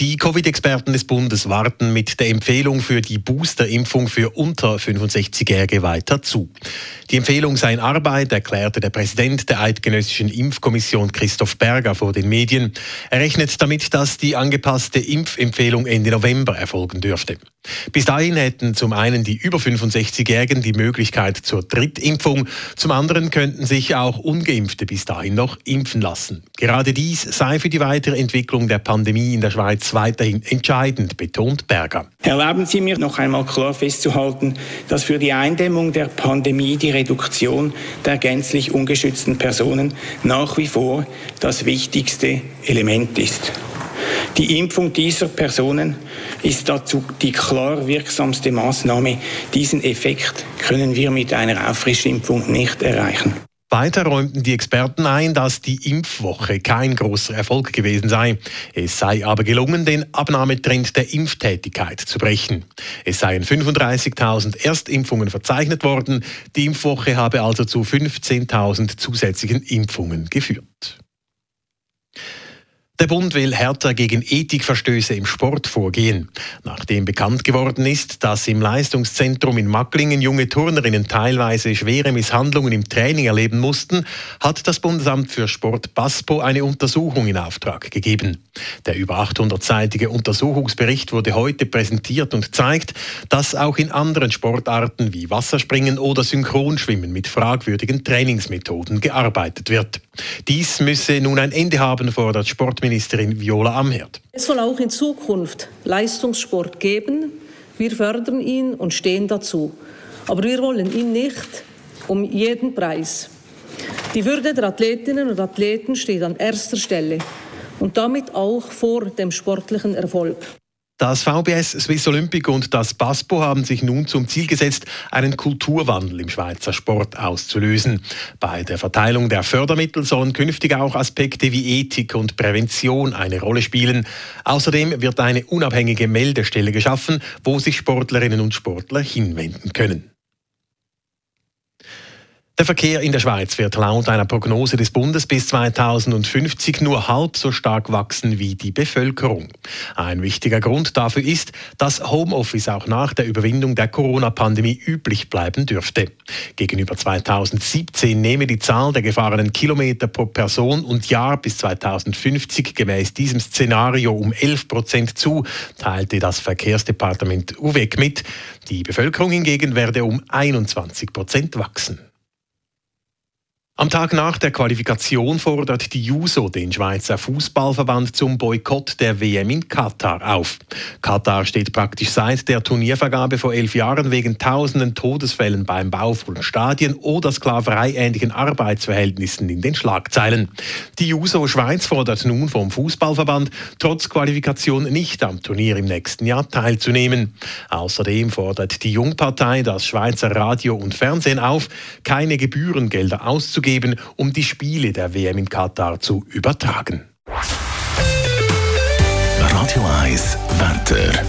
Die Covid-Experten des Bundes warten mit der Empfehlung für die Booster-Impfung für unter 65-Jährige weiter zu. Die Empfehlung sei in Arbeit, erklärte der Präsident der Eidgenössischen Impfkommission Christoph Berger vor den Medien. Er rechnet damit, dass die angepasste Impfempfehlung Ende November erfolgen dürfte. Bis dahin hätten zum einen die über 65-Jährigen die Möglichkeit zur Drittimpfung, zum anderen könnten sich auch ungeimpfte bis dahin noch impfen lassen. Gerade dies sei für die weitere Entwicklung der Pandemie in der Schweiz weiterhin entscheidend, betont Berger. Erlauben Sie mir noch einmal klar festzuhalten, dass für die Eindämmung der Pandemie die Reduktion der gänzlich ungeschützten Personen nach wie vor das wichtigste Element ist. Die Impfung dieser Personen ist dazu die klar wirksamste Maßnahme. Diesen Effekt können wir mit einer Auffrischimpfung nicht erreichen. Weiter räumten die Experten ein, dass die Impfwoche kein großer Erfolg gewesen sei. Es sei aber gelungen, den Abnahmetrend der Impftätigkeit zu brechen. Es seien 35.000 Erstimpfungen verzeichnet worden. Die Impfwoche habe also zu 15.000 zusätzlichen Impfungen geführt. Der Bund will härter gegen Ethikverstöße im Sport vorgehen. Nachdem bekannt geworden ist, dass im Leistungszentrum in Macklingen junge Turnerinnen teilweise schwere Misshandlungen im Training erleben mussten, hat das Bundesamt für Sport BASPO eine Untersuchung in Auftrag gegeben. Der über 800-seitige Untersuchungsbericht wurde heute präsentiert und zeigt, dass auch in anderen Sportarten wie Wasserspringen oder Synchronschwimmen mit fragwürdigen Trainingsmethoden gearbeitet wird. Dies müsse nun ein Ende haben, fordert Sportministerin Viola Amherd. Es soll auch in Zukunft Leistungssport geben. Wir fördern ihn und stehen dazu. Aber wir wollen ihn nicht um jeden Preis. Die Würde der Athletinnen und Athleten steht an erster Stelle und damit auch vor dem sportlichen Erfolg. Das VBS Swiss Olympic und das BASPO haben sich nun zum Ziel gesetzt, einen Kulturwandel im Schweizer Sport auszulösen. Bei der Verteilung der Fördermittel sollen künftig auch Aspekte wie Ethik und Prävention eine Rolle spielen. Außerdem wird eine unabhängige Meldestelle geschaffen, wo sich Sportlerinnen und Sportler hinwenden können. Der Verkehr in der Schweiz wird laut einer Prognose des Bundes bis 2050 nur halb so stark wachsen wie die Bevölkerung. Ein wichtiger Grund dafür ist, dass Homeoffice auch nach der Überwindung der Corona-Pandemie üblich bleiben dürfte. Gegenüber 2017 nehme die Zahl der gefahrenen Kilometer pro Person und Jahr bis 2050 gemäß diesem Szenario um 11 Prozent zu, teilte das Verkehrsdepartement UWEG mit. Die Bevölkerung hingegen werde um 21 Prozent wachsen. Am Tag nach der Qualifikation fordert die JUSO den Schweizer Fußballverband zum Boykott der WM in Katar auf. Katar steht praktisch seit der Turniervergabe vor elf Jahren wegen tausenden Todesfällen beim Bau von Stadien oder sklavereiähnlichen Arbeitsverhältnissen in den Schlagzeilen. Die JUSO Schweiz fordert nun vom Fußballverband, trotz Qualifikation nicht am Turnier im nächsten Jahr teilzunehmen. Außerdem fordert die Jungpartei das Schweizer Radio und Fernsehen auf, keine Gebührengelder auszugeben geben, um die Spiele der WM in Katar zu übertragen. Radio 1 Wetter.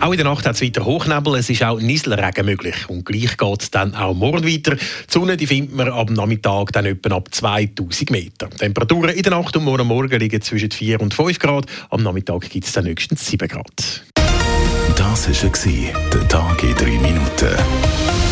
Auch in der Nacht hat es weiter Hochnebel, es ist auch Nieselregen möglich. Und gleich geht es dann auch morgen weiter. Die Sonne die findet man am Nachmittag dann etwa ab 2000 Meter. Die Temperaturen in der Nacht und morgen Morgen liegen zwischen 4 und 5 Grad. Am Nachmittag gibt es dann höchstens 7 Grad. Das war der Tag in 3 Minuten.